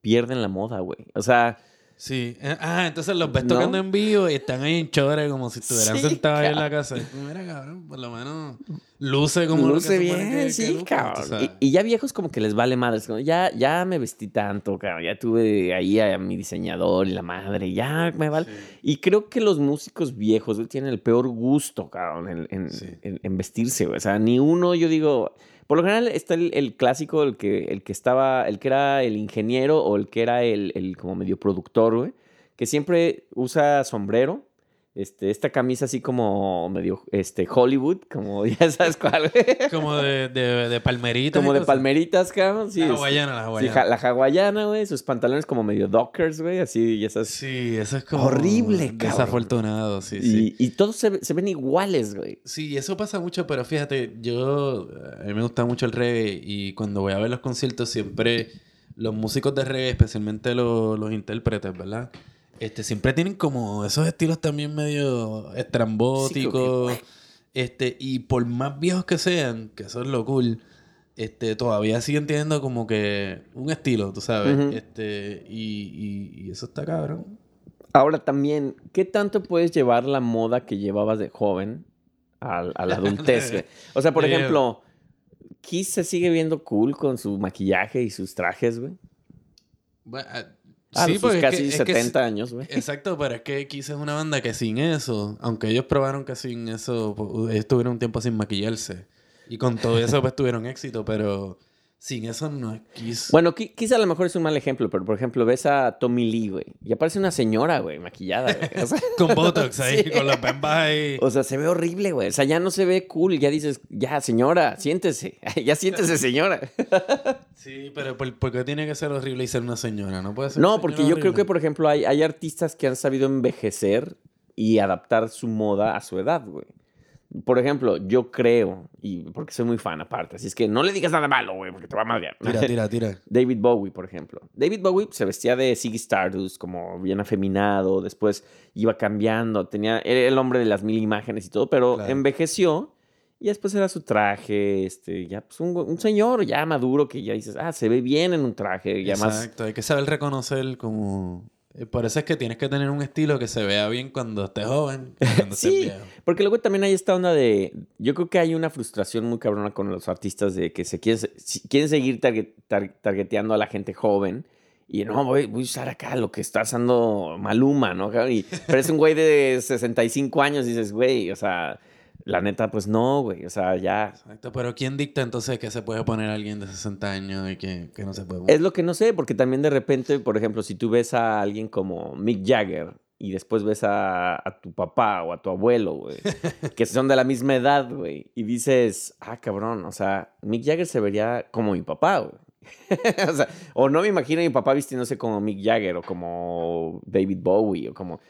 pierden la moda, güey. O sea, Sí. Eh, Ah, entonces los ves ¿No? tocando en vivo y están ahí en chores como si estuvieran Sí, sentados ahí en la casa. Mira, cabrón, por lo menos luce como lo que luce bien, que- sí, que luce, cabrón. sabes. Y, y ya viejos como que les vale madres. como, Ya, ya me vestí tanto, cabrón. Ya tuve ahí a mi diseñador y la madre. Ya me vale. Y creo que los músicos viejos güey, tienen el peor gusto, cabrón, en, en- Sí. en- en vestirse, güey. O sea, ni uno, yo digo. Por lo general está el, clásico, el que, el que estaba, el que era el ingeniero o el que era el, el como medio productor, güey. Que siempre usa sombrero, este, esta camisa así como medio este, Hollywood, como [LAUGHS] ya sabes cuál. Como de, de, de palmeritas. Como de cosas. palmeritas, cabrón. Sí, La hawaiana, la sí, hawaiana. ja- la hawaiana, güey. Sus pantalones como medio dockers, güey. Así, ya sabes. Sí, eso es como... Horrible, cabrón. Desafortunado, sí, sí. y, y todos se, se ven iguales, güey. Sí, eso pasa mucho, pero fíjate, yo... A mí me gusta mucho el reggae y cuando voy a ver los conciertos siempre... Los músicos de reggae, especialmente los, los intérpretes, ¿verdad? Este, siempre tienen como esos estilos también medio estrambóticos. este, y por más viejos que sean, que eso es lo cool, este, todavía siguen teniendo como que un estilo, tú sabes. Este, y, y, y eso está cabrón. Ahora también, ¿qué tanto puedes llevar la moda que llevabas de joven al- a, la adultez? [LAUGHS] O sea, por De- ejemplo, Kiss se sigue viendo cool con su maquillaje y sus trajes, güey. Bueno, ah, sí, sus porque es casi es que 70 años, güey. Exacto, pero es que Kiss es una banda que sin eso, aunque ellos probaron que sin eso, pues, ellos estuvieron un tiempo sin maquillarse. Y con todo eso, pues tuvieron éxito, pero sin eso no es Kiss. Bueno, qui- quizá a lo mejor es un mal ejemplo, pero por ejemplo, ves a Tommy Lee, güey, y aparece una señora, güey, maquillada, güey. O sea, [LAUGHS] Con Botox ahí, [LAUGHS] Sí. con los bembas ahí. o sea, se ve horrible, güey. O sea, ya no se ve cool. Ya dices, ya, señora, siéntese. [LAUGHS] ya siéntese, señora. Sí, pero ¿por, por qué tiene que ser horrible y ser una señora? No puede ser. No, porque yo creo que, por ejemplo, hay, hay artistas que han sabido envejecer y adaptar su moda a su edad, güey. Por ejemplo, yo creo, y porque soy muy fan aparte, así es que no le digas nada malo, güey, porque te va a madrear. Tira, [LAUGHS] tira, tira. David Bowie, por ejemplo. David Bowie se vestía de Ziggy Stardust, como bien afeminado, después iba cambiando, tenía, era el hombre de las mil imágenes y todo, pero Claro. envejeció y después era su traje, este, ya pues un, un señor ya maduro que ya dices, ah, se ve bien en un traje, ya más... Exacto, hay que saber reconocer como... eh, Por eso es que tienes que tener un estilo que se vea bien cuando estés joven, [LAUGHS] cuando estés Sí, viejo. porque luego también hay esta onda de. Yo creo que hay una frustración muy cabrona con los artistas de que se quieren, quieren seguir target- tar- targeteando a la gente joven. Y no, voy, voy a usar acá lo que está usando Maluma, ¿no? Y, pero es un güey de 65 años y dices, güey, o sea, la neta, pues no, güey, o sea, ya. Exacto, pero ¿quién dicta entonces que se puede poner alguien de 60 años y que, que no se puede poner? Es lo que no sé, porque también de repente, por ejemplo, si tú ves a alguien como Mick Jagger y después ves a, a tu papá o a tu abuelo, güey, [LAUGHS] que son de la misma edad, güey, y dices, ah, cabrón, o sea, Mick Jagger se vería como mi papá, güey. [LAUGHS] o sea, o no me imagino a mi papá vistiéndose como Mick Jagger o como David Bowie o como,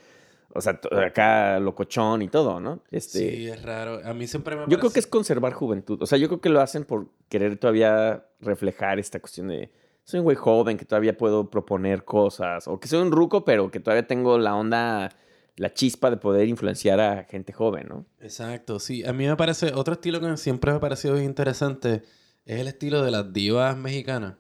o sea, acá locochón y todo, ¿no? Este, Sí, es raro. A mí siempre me yo creo que es conservar juventud. O sea, yo creo que lo hacen por querer todavía reflejar esta cuestión de soy un güey joven que todavía puedo proponer cosas. O que soy un ruco, pero que todavía tengo la onda, la chispa de poder influenciar a gente joven, ¿no? Exacto, sí. A mí me parece, otro estilo que siempre me ha parecido bien interesante es el estilo de las divas mexicanas.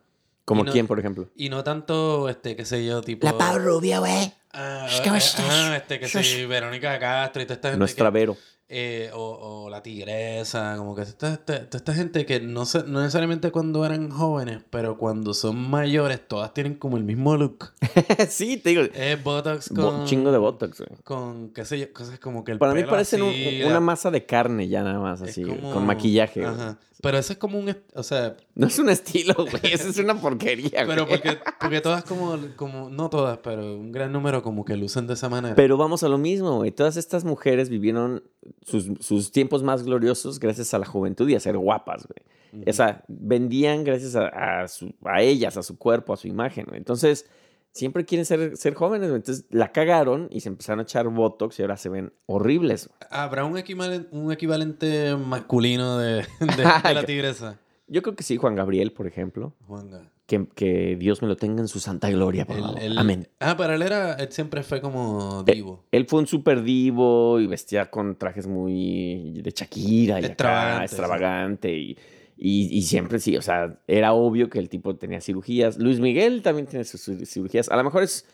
Como no- quién, por ejemplo. Y no tanto, este, qué sé yo, tipo... La Pau Rubio, güey. Ah, ¿cómo eh, estás? ah, este, que sí. Verónica Castro y toda esta gente Nuestra que- Vero. eh, o, o la tigresa, como que esta, esta, toda esta gente que no, se, no necesariamente cuando eran jóvenes, pero cuando son mayores, todas tienen como el mismo look. [LAUGHS] sí, te digo. Es Botox bo- con... chingo de Botox, güey. Con, qué sé yo, cosas como que el Para mí parecen un- una masa de carne ya nada más, así, como- con maquillaje. Ajá. Pero eso es como un... O sea, No es un estilo, güey. Eso es una porquería, [LAUGHS] pero güey. porque, porque todas como, como... No todas, pero un gran número como que lucen de esa manera. Pero vamos a lo mismo, güey. Todas estas mujeres vivieron sus, sus tiempos más gloriosos gracias a la juventud y a ser guapas, güey. O sea, vendían gracias a, a su- a ellas, a su cuerpo, a su imagen, güey. Entonces, siempre quieren ser, ser jóvenes, güey. Entonces, la cagaron y se empezaron a echar Botox y ahora se ven horribles. güey. ¿Habrá un equivalente, un equivalente masculino de, de- [LAUGHS] de la tigresa? Yo creo que sí, Juan Gabriel, por ejemplo. Juanga. Que, que Dios me lo tenga en su santa gloria, por Él- favor. él- Amén. Ah, pero él era... Él siempre fue como Eh, divo. Él fue un super divo y vestía con trajes muy de Shakira y acá, Extravagante, extravagante. Y, y, y siempre sí, o sea, era obvio que el tipo tenía cirugías. Luis Miguel también tiene sus sus cirugías. A lo mejor es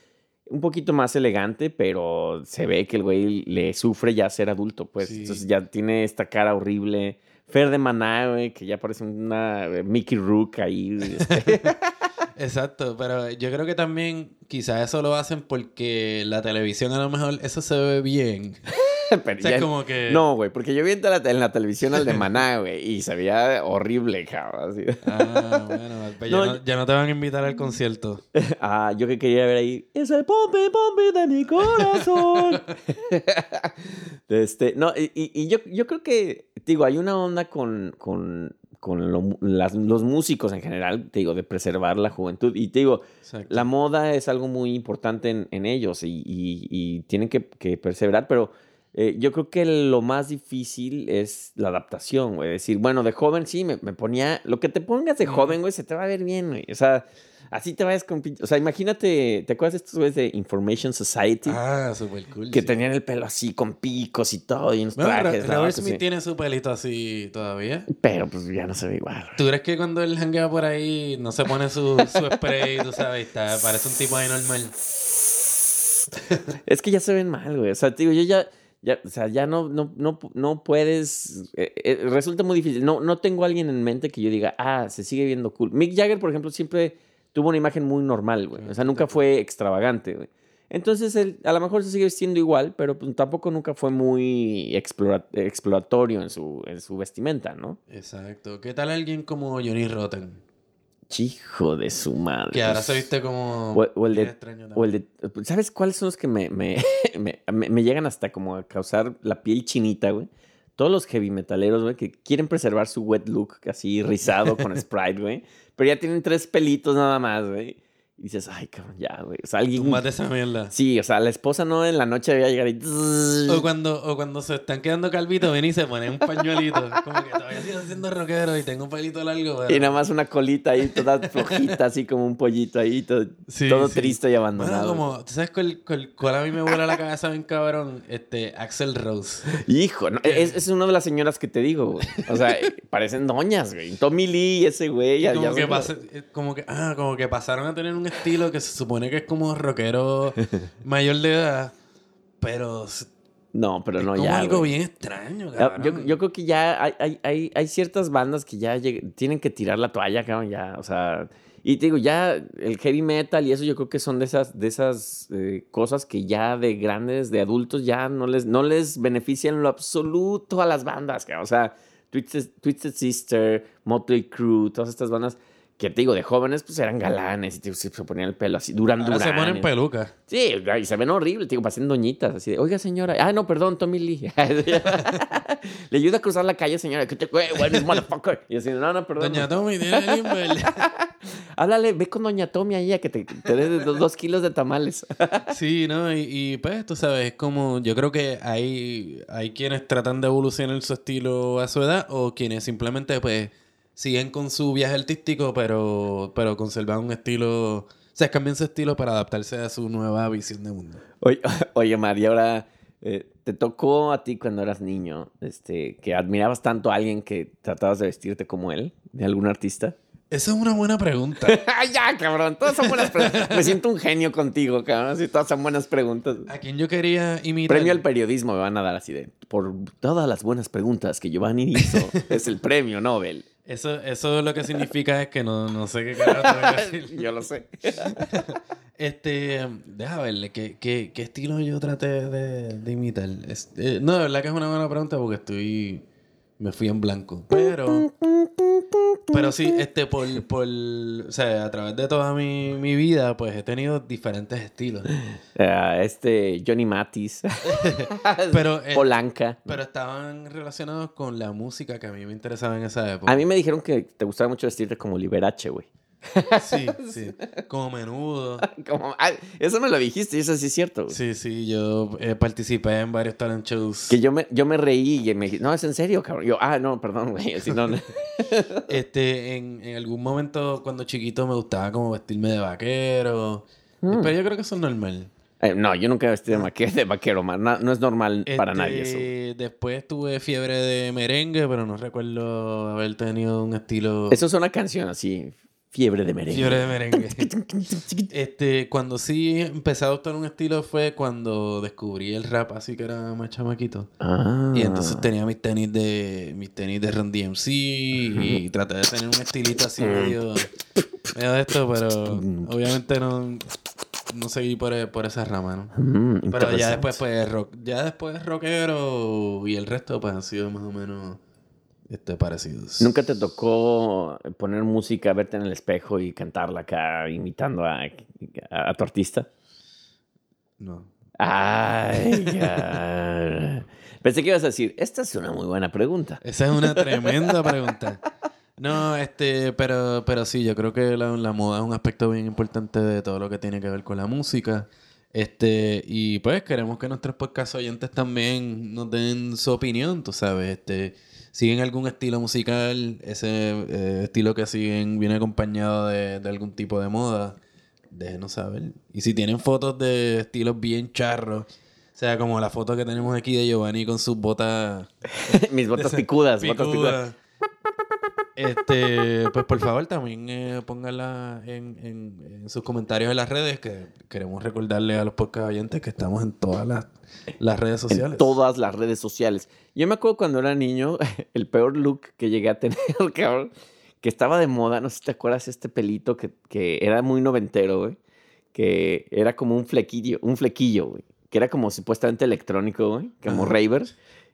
un poquito más elegante, pero se ve que el güey le sufre ya ser adulto, pues. Sí. Entonces ya tiene esta cara horrible. Fer de Maná, güey, que ya parece una eh, Mickey Rook ahí. [LAUGHS] Exacto, pero yo creo que también quizás eso lo hacen porque la televisión a lo mejor eso se ve bien. [LAUGHS] Pero O sea, ya- es como que- No, güey, porque yo vi en la, en la televisión al de [LAUGHS] Maná, güey, y se veía horrible, cabrón. así. Ah, bueno, [LAUGHS] pues ya, No, no, ya no te van a invitar al concierto. Ah, yo que quería ver ahí. Es el pompe, pompe de mi corazón. este, no, y, y- y yo, yo creo que, digo, hay una onda con, con, con lo- las- los músicos en general, te digo, de preservar la juventud. Y te digo, Exacto. la moda es algo muy importante en, en ellos y, y- y tienen que, que perseverar, pero eh, yo creo que lo más difícil es la adaptación, güey. Decir, bueno, de joven sí, me, me ponía, lo que te pongas de joven, güey, se te va a ver bien, güey. O sea, así te vayas con... pinche- O sea, imagínate, ¿te acuerdas de estos güeyes de Information Society? Ah, súper cool. que sí. tenían el pelo así con picos y todo, y unos Bueno, Ra- trajes. Robert Smith tiene su pelito así todavía. Pero pues ya no se ve igual. güey. ¿Tú crees que cuando él janguea por ahí no se pone su, su spray, tú sabes, está, parece un tipo ahí normal? Es que ya se ven mal, güey. O sea, te digo, yo ya, ya, o sea, ya no, no, no, no puedes. eh, eh, resulta muy difícil. No, no tengo a alguien en mente que yo diga, ah, se sigue viendo cool. Mick Jagger, por ejemplo, siempre tuvo una imagen muy normal, güey. O sea, nunca fue extravagante, güey. Entonces, él a lo mejor se sigue vistiendo igual, pero pues, tampoco nunca fue muy explora- exploratorio en su, en su vestimenta, ¿no? Exacto. ¿Qué tal alguien como Johnny Rotten? Hijo de su madre. Que ahora pues. se viste como... O, o el de, extraño o el de- ¿Sabes cuáles son los que me, me, [LAUGHS] me, me- me llegan hasta como a causar la piel chinita, güey? Todos los heavy metaleros, güey, que quieren preservar su wet look así rizado con [LAUGHS] Sprite, güey. Pero ya tienen tres pelitos nada más, güey. Y dices, ay, cabrón, ya, güey. O sea, alguien... Esa mierda. Sí, o sea, la esposa no en la noche debía llegar y... O cuando, o cuando se están quedando calvitos, ven y se ponen un pañuelito. Como que todavía sigo siendo rockero y tengo un pelito largo. pero- Y nada más una colita ahí toda flojita, así como un pollito ahí, todo, Sí, todo sí. triste y Bueno, abandonado. como, ¿tú sabes cuál, cuál, cuál a mí me vuela la cabeza bien cabrón? Este, Axel Rose. Hijo, no, es, es una de las señoras que te digo, güey. O sea, eh, parecen doñas, güey. Tommy Lee, ese güey. ya- como, ya que pasa- eh, como que, ah, como que pasaron a tener un estilo que se supone que es como rockero [LAUGHS] mayor de edad, pero No, pero no, como ya. algo güey. bien extraño, Ah, Yo, creo que ya hay, hay, hay, ciertas bandas que ya tienen que tirar la toalla, cabrón, ya. O sea, y te digo, ya el heavy metal y eso yo creo que son de esas, de esas eh, cosas que ya de grandes, de adultos, ya no les, no les benefician en lo absoluto a las bandas, cabrón. O sea, Twisted, Twisted Sister, Motley Crue, todas estas bandas que te digo, de jóvenes, pues eran galanes y te- se, ponían el pelo así, Duran Ahora Duran. se ponen pelucas. Sí, y se ven horribles, te digo, parecen doñitas, así de, oiga, señora. Ah, no, perdón, Tommy Lee. [LAUGHS] Le ayuda a cruzar la calle, señora. ¿Qué te motherfucker? Y así, no, no, perdón. Doña Tommy. [LAUGHS] Háblale, ve con doña Tommy ahí a que te, te dé de- dos kilos de tamales. [LAUGHS] Sí, ¿no? Y, y, pues, tú sabes, es como, yo creo que hay, hay quienes tratan de evolucionar su estilo a su edad o quienes simplemente, pues, siguen con su viaje artístico, pero, pero conservan un estilo, o sea, cambian su estilo para adaptarse a su nueva visión de mundo. Oye, [LAUGHS] oye Mari, ahora eh, te tocó a ti cuando eras niño, este, que admirabas tanto a alguien que tratabas de vestirte como él, de algún artista. Esa es una buena pregunta. [LAUGHS] ¡Ay, ya, cabrón! Todas son buenas preguntas. Me siento un genio contigo, cabrón. Sí, todas son buenas preguntas. ¿A quién yo quería imitar? Premio al periodismo me van a dar así de por todas las buenas preguntas que Giovanni hizo. [LAUGHS] es el premio Nobel. Eso, eso lo que significa es que no, no sé qué carajo tengo que decir. [LAUGHS] Yo lo sé. [LAUGHS] Este, deja verle, ¿qué, qué, qué estilo yo traté de, de imitar? Eh, no, de verdad que es una buena pregunta porque estoy, me fui en blanco. Pero, pero sí, este, por, por, o sea, a través de toda mi, mi vida, pues he tenido diferentes estilos. [LAUGHS] Ah, este Johnny Matis. [LAUGHS] Pero, eh, Polanca. Pero estaban relacionados con la música que a mí me interesaba en esa época. A mí me dijeron que te gustaba mucho vestirte como Liberace, güey. Sí, sí. Como menudo. [LAUGHS] Como, ah, eso me lo dijiste y eso sí es cierto. güey. Sí, sí, yo eh, participé en varios talent shows. Que yo me, yo me reí y me dije, no, es en serio, cabrón. Yo, ah, no, perdón, güey. Así, no, no. [LAUGHS] Este, en, en algún momento cuando chiquito me gustaba como vestirme de vaquero. Mm. Pero yo creo que eso es normal. Eh, no, yo nunca vestí de, maque- de vaquero. No, no es normal para Este, nadie eso. Después tuve fiebre de merengue, pero no recuerdo haber tenido un estilo... Eso es una canción así, fiebre de merengue. Fiebre de merengue. este, cuando sí empecé a adoptar un estilo fue cuando descubrí el rap así que era más chamaquito. Ah. Y entonces tenía mis tenis de mis tenis de Run DMC y traté de tener un estilito así medio, medio de esto, pero obviamente no no seguí por, e- por esa rama, ¿no? Mm, Pero ya después, pues, rock, ya después rockero y el resto, pues, han sido más o menos este, parecidos. ¿Nunca te tocó poner música, verte en el espejo y cantarla acá, imitando a, a- a tu artista? No. Ay, [LAUGHS] ya. Pensé que ibas a decir, esta es una muy buena pregunta. Esa es una tremenda pregunta. No, este, pero, pero sí, yo creo que la, la moda es un aspecto bien importante de todo lo que tiene que ver con la música. Este, y pues queremos que nuestros podcast oyentes también nos den su opinión, tú sabes, este, siguen algún estilo musical, ese eh, estilo que siguen viene acompañado de, de algún tipo de moda, déjenos saber. Y si tienen fotos de estilos bien charros, o sea, como la foto que tenemos aquí de Giovanni con sus botas [LAUGHS] Mis botas [LAUGHS] picudas, botas picudas. Este, pues por favor también eh, pónganla en, en- en sus comentarios en las redes que queremos recordarle a los podcast oyentes que estamos en todas las, las redes sociales. En todas las redes sociales. Yo me acuerdo cuando era niño, [LAUGHS] el peor look que llegué a tener, [LAUGHS] cabrón, que estaba de moda, no sé si te acuerdas, este pelito que, que era muy noventero, güey, que era como un flequillo, un flequillo, güey, que era como supuestamente electrónico, güey, como raver,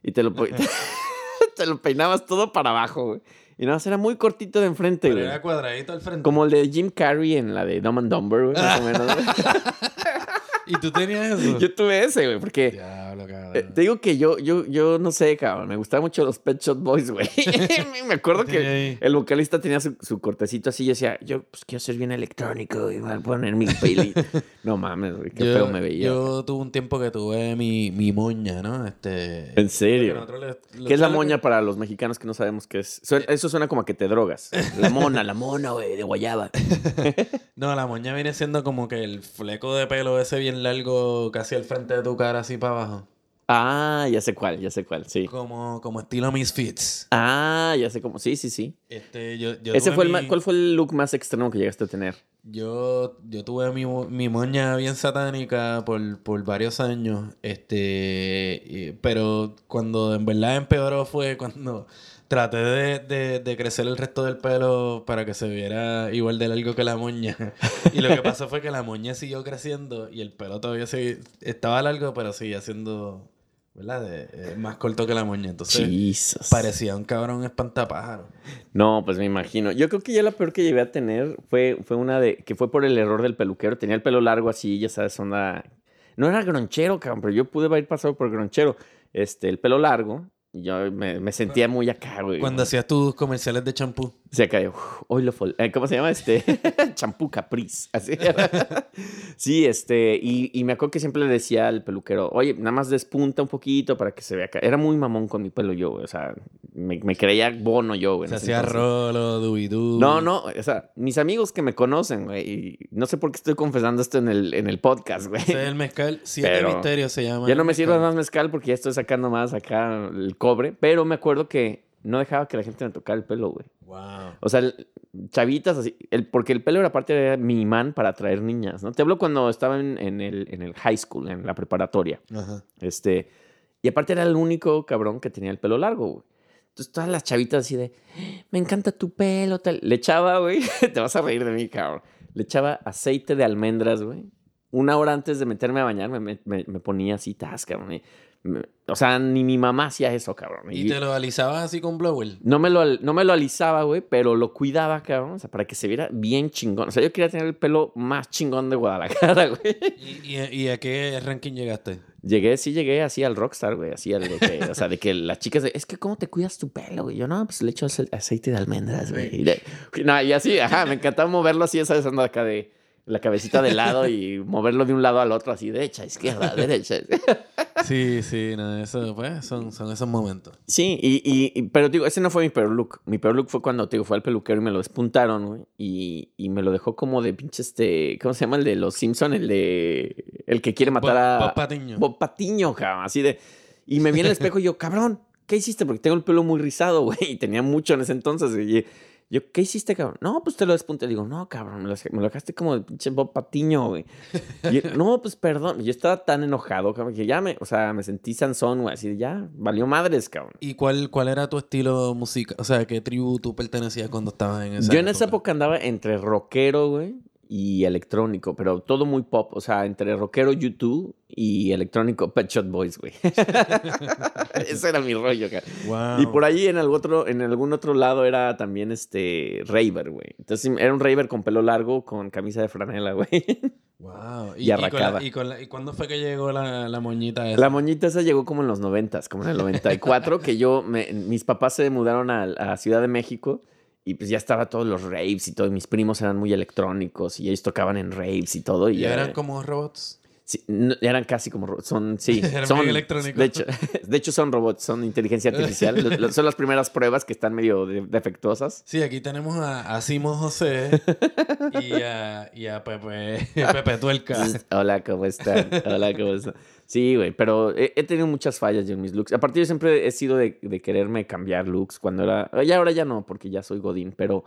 y te lo, [LAUGHS] te lo peinabas todo para abajo, güey. Y nada más era muy cortito de enfrente, Pero güey. era cuadradito al frente. Como el de Jim Carrey en la de Dumb and Dumber, güey, más o menos. güey. [LAUGHS] [LAUGHS] ¿Y tú tenías eso? Yo tuve ese, güey, porque... Diablo, cabrón. Eh, te digo que yo, yo, yo no sé, cabrón. Me gustaban mucho los Pet Shop Boys, güey. [LAUGHS] [LAUGHS] me acuerdo que ahí. el vocalista tenía su, su cortecito así. Y decía, yo pues quiero ser bien electrónico y voy a poner mi peli. [LAUGHS] no mames, güey. Qué yo, feo me veía. Yo tuve un tiempo que tuve mi, mi moña, ¿no? Este... En serio. Le- ¿Qué es la ¿sabes lo que- moña para los mexicanos que no sabemos qué es? Suena- eso suena como a que te drogas. La mona, la mona, güey, de guayaba. No, la moña viene siendo como que el fleco de pelo ese bien largo casi al frente de tu cara así para abajo. Ah, ya sé cuál, ya sé cuál, sí. Como, como estilo Misfits. Ah, ya sé cómo. Sí, sí, sí. Este, yo, yo Ese fue el mi- ¿Cuál fue el look más extremo que llegaste a tener? Yo, yo tuve mi, mi moña bien satánica por, por varios años. Este, pero cuando en verdad empeoró fue cuando traté de, de- de crecer el resto del pelo para que se viera igual de largo que la moña. Y lo que [LAUGHS] pasó fue que la moña siguió creciendo y el pelo todavía seguía- estaba largo, pero seguía siendo, ¿verdad? De- eh, más corto que la moña. Entonces Jesus. parecía un cabrón espantapájaro. No, pues me imagino. Yo creo que ya la peor que llegué a tener fue, fue una de que fue por el error del peluquero. Tenía el pelo largo así, ya sabes, onda. No era gronchero, cabrón, pero yo pude haber pasado por gronchero. Este, el pelo largo. Yo me, me sentía muy acá, güey. Cuando hacías tus comerciales de champú. Se cayó. Hoy lo eh, ¿Cómo se llama este? [LAUGHS] Champú Caprice. Así. [LAUGHS] sí, este. Y, y me acuerdo que siempre le decía al peluquero, oye, nada más despunta un poquito para que se vea acá. Era muy mamón con mi pelo yo, güey. O sea, me, me creía bono yo, güey. Se hacía rolo, dubidú. No, no, o sea, mis amigos que me conocen, güey, y no sé por qué estoy confesando esto en el, en el podcast, güey. Es el mezcal. Siete Pero misterios se llama. Ya no me sirve mezcal. más mezcal porque ya estoy sacando más acá el cobre, pero me acuerdo que no dejaba que la gente me tocara el pelo, güey. Wow. O sea, chavitas así, el, porque el pelo era parte de mi imán para atraer niñas, ¿no? Te hablo cuando estaba en, en el, en el high school, en la preparatoria. Ajá. Este, y aparte era el único cabrón que tenía el pelo largo, güey. Entonces todas las chavitas así de, me encanta tu pelo, tal. Le echaba, güey, [LAUGHS] te vas a reír de mí, cabrón. Le echaba aceite de almendras, güey. Una hora antes de meterme a bañar me, me, me- ponía así, tas, cabrón. y o sea, ni mi mamá hacía eso, cabrón. ¿Y te lo alisabas así con blower? No me, lo, no me lo alisaba, güey, pero lo cuidaba, cabrón. O sea, para que se viera bien chingón. O sea, yo quería tener el pelo más chingón de Guadalajara, [LAUGHS] güey. ¿Y, y, y a qué ranking llegaste? Llegué, sí llegué así al rockstar, güey. Así al de que, o sea, de que las chicas, de, es que ¿cómo te cuidas tu pelo, güey? Yo, no, pues le echo ace- aceite de almendras, güey. Y, de- no, y así, ajá, me encantaba moverlo así, esa anda acá de la cabecita de lado y [LAUGHS] moverlo de un lado al otro, así, derecha, izquierda, [LAUGHS] derecha. Sí, sí, no, eso, pues, son, son esos momentos. Sí, y, y- y- pero digo, ese no fue mi peor look. Mi peor look fue cuando, digo, fue al peluquero y me lo despuntaron, güey. Y, y me lo dejó como de pinche este, ¿cómo se llama? El de los Simpson, el de, el que quiere matar a... Bob Patiño. Bob Patiño, cabrón, así de... Y me vi en el espejo y yo, cabrón, ¿qué hiciste? Porque tengo el pelo muy rizado, güey. Y tenía mucho en ese entonces. güey. Yo, ¿qué hiciste, cabrón? No, pues te lo despunté. Digo, no, cabrón, me lo, me lo dejaste como de pinche Bob Patiño, güey. [LAUGHS] No, pues perdón. Yo estaba tan enojado, cabrón, que ya me, o sea, me sentí Sansón, güey. Así de, ya, valió madres, cabrón. ¿Y cuál, cuál era tu estilo musical? O sea, ¿qué tribu tú pertenecías cuando estabas en esa Yo en esa época andaba entre rockero, güey, y electrónico, pero todo muy pop, o sea, entre rockero YouTube y electrónico Pet Shop Boys, güey. [LAUGHS] Ese era mi rollo, cara. Wow. Y por ahí en algún otro, en algún otro lado era también este raver, güey. Entonces era un raver con pelo largo, con camisa de franela, güey. Wow. [LAUGHS] Y con la- arracada. y, con la- ¿y cuándo fue que llegó la, la moñita esa? La moñita esa llegó como en los noventas, como en el 94, que yo, me- mis papás se mudaron a, a Ciudad de México y pues ya estaba todos los raves y todo. y mis primos eran muy electrónicos y ellos tocaban en raves y todo. Y, ¿Y ya- eran como robots? Sí, no, eran casi como ro- son sí [LAUGHS] Eran son de hecho [LAUGHS] de hecho son robots son inteligencia [LAUGHS] artificial. Lo- lo- son las primeras pruebas que están medio de- defectuosas. Sí, aquí tenemos a, a Simo José y a, y a Pepe, Pepe Tuerca. hola cómo están hola cómo están sí güey pero he, he tenido muchas fallas en mis looks. Aparte yo siempre he sido de, de quererme cambiar looks cuando era ya ahora ya no porque ya soy godín pero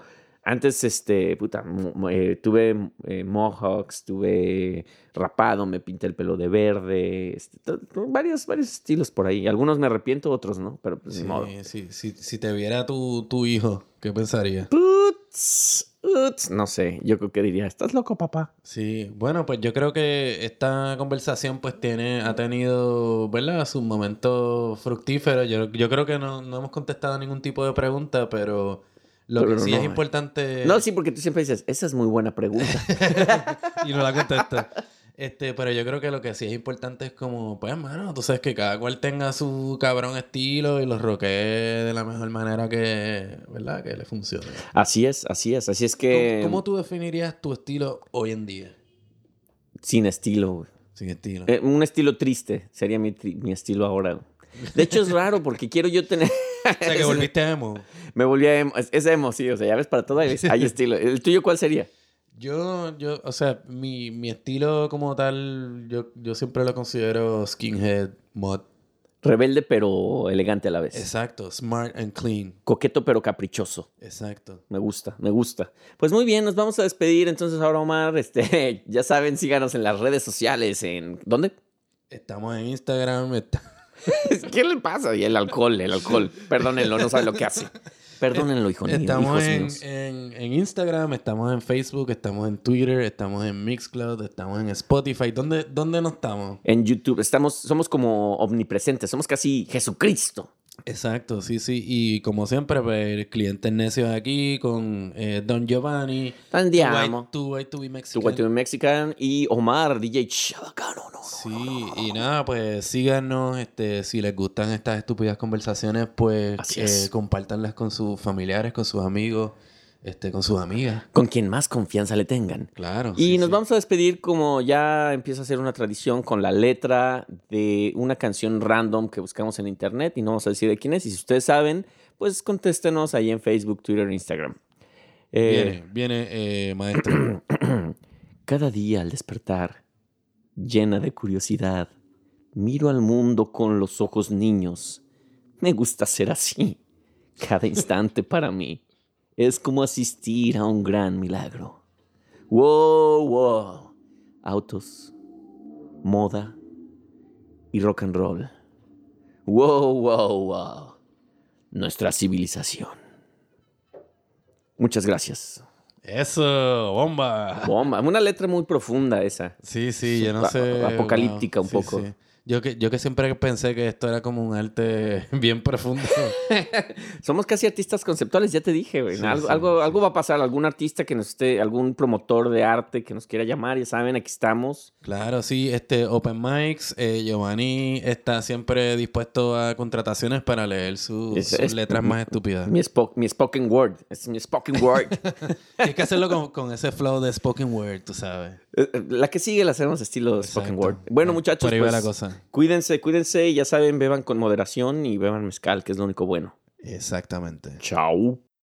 antes este puta eh, tuve eh, mohawks tuve rapado me pinté el pelo de verde este, varios varios estilos por ahí algunos me arrepiento otros no pero pues Sí, modo sí, sí. Si te viera tu, tu hijo, ¿qué pensaría? Uts, uts. No sé, yo creo que diría, ¿estás loco, papá? Sí, bueno, pues yo creo que esta conversación pues tiene, ha tenido, ¿verdad? Sus momentos fructíferos. Yo, yo creo que no, no hemos contestado ningún tipo de pregunta, pero lo Pero que sí no, es eh. importante... No, sí, porque tú siempre dices, esa es muy buena pregunta. [LAUGHS] y no la contesta. [LAUGHS] Este, pero yo creo que lo que sí es importante es como, pues, mano, tú sabes que cada cual tenga su cabrón estilo y los roquee de la mejor manera que, ¿verdad? Que le funcione. así es, así es, así es que... ¿Cómo, cómo tú definirías tu estilo hoy en día? Sin estilo, güey. Sin estilo. Eh, un estilo triste sería mi, mi estilo ahora. De hecho, es raro porque quiero yo tener... o [LAUGHS] sea, que volviste a emo. Me volví a emo. Es, es emo, sí, o sea, ya ves, para todo hay, [LAUGHS] hay estilo. ¿El tuyo cuál sería? Yo, yo, o sea, mi, mi estilo como tal, yo, yo siempre lo considero skinhead, mod. Rebelde pero elegante a la vez. Exacto, smart and clean. Coqueto pero caprichoso. Exacto. Me gusta, me gusta. Pues muy bien, nos vamos a despedir entonces ahora, Omar. Este, [LAUGHS] ya saben, síganos en las redes sociales. ¿En dónde? Estamos en Instagram, está- [LAUGHS] ¿Qué le pasa? Y el alcohol, el alcohol. Perdónenlo, no sabe lo que hace. Perdónenlo, hijo mío, estamos en Instagram, estamos en Facebook, estamos en Twitter, estamos en Mixcloud, estamos en Spotify. ¿Dónde, dónde no estamos? En YouTube estamos, somos como omnipresentes, somos casi Jesucristo. Exacto, sí, sí. Y como siempre, pues, clientes necios aquí con eh, Don Giovanni. Tu White to be Tu Mexican. White to be Mexican y Omar, DJ Chabacano. No, no. Sí, y nada, pues síganos, este, si les gustan estas estúpidas conversaciones, pues eh, compártanlas con sus familiares, con sus amigos, este, con sus amigas. Con quien más confianza le tengan. Claro. Y sí, nos sí. vamos a despedir como ya empieza a ser una tradición con la letra de una canción random que buscamos en internet y no vamos a decir de quién es. Y si ustedes saben, pues contéstenos ahí en Facebook, Twitter Instagram. Eh, Viene, viene, eh, maestro. [CLEARS THROAT] Cada día al despertar, llena de curiosidad, miro al mundo con los ojos niños. Me gusta ser así. Cada instante para mí es como asistir a un gran milagro. Wow, wow. Autos, moda y rock and roll. Wow, wow, wow. Nuestra civilización. Muchas gracias. Eso, bomba. Bomba. Una letra muy profunda esa. Sí, sí, yo no sé. apocalíptica un Sí, poco. sí. Yo que, yo que siempre pensé que esto era como un arte [LAUGHS] bien profundo. [LAUGHS] Somos casi artistas conceptuales, ya te dije, güey. Sí, algo, sí, algo, sí. algo va a pasar, algún artista que nos esté, algún promotor de arte que nos quiera llamar, ya saben, aquí estamos. Claro, sí, este Open Mics, eh, Giovanni está siempre dispuesto a contrataciones para leer su- Es- sus es- letras más estúpidas. Mi, spo- mi spoken word, es mi spoken word. [LAUGHS] Tienes que hacerlo con, con ese flow de spoken word, tú sabes. Eh, eh, la que sigue la hacemos estilo spoken Exacto. word. Bueno, muchachos, por ahí va pues, la cosa. Cuídense, cuídense y ya saben, beban con moderación y beban mezcal, que es lo único bueno. Exactamente. Chao.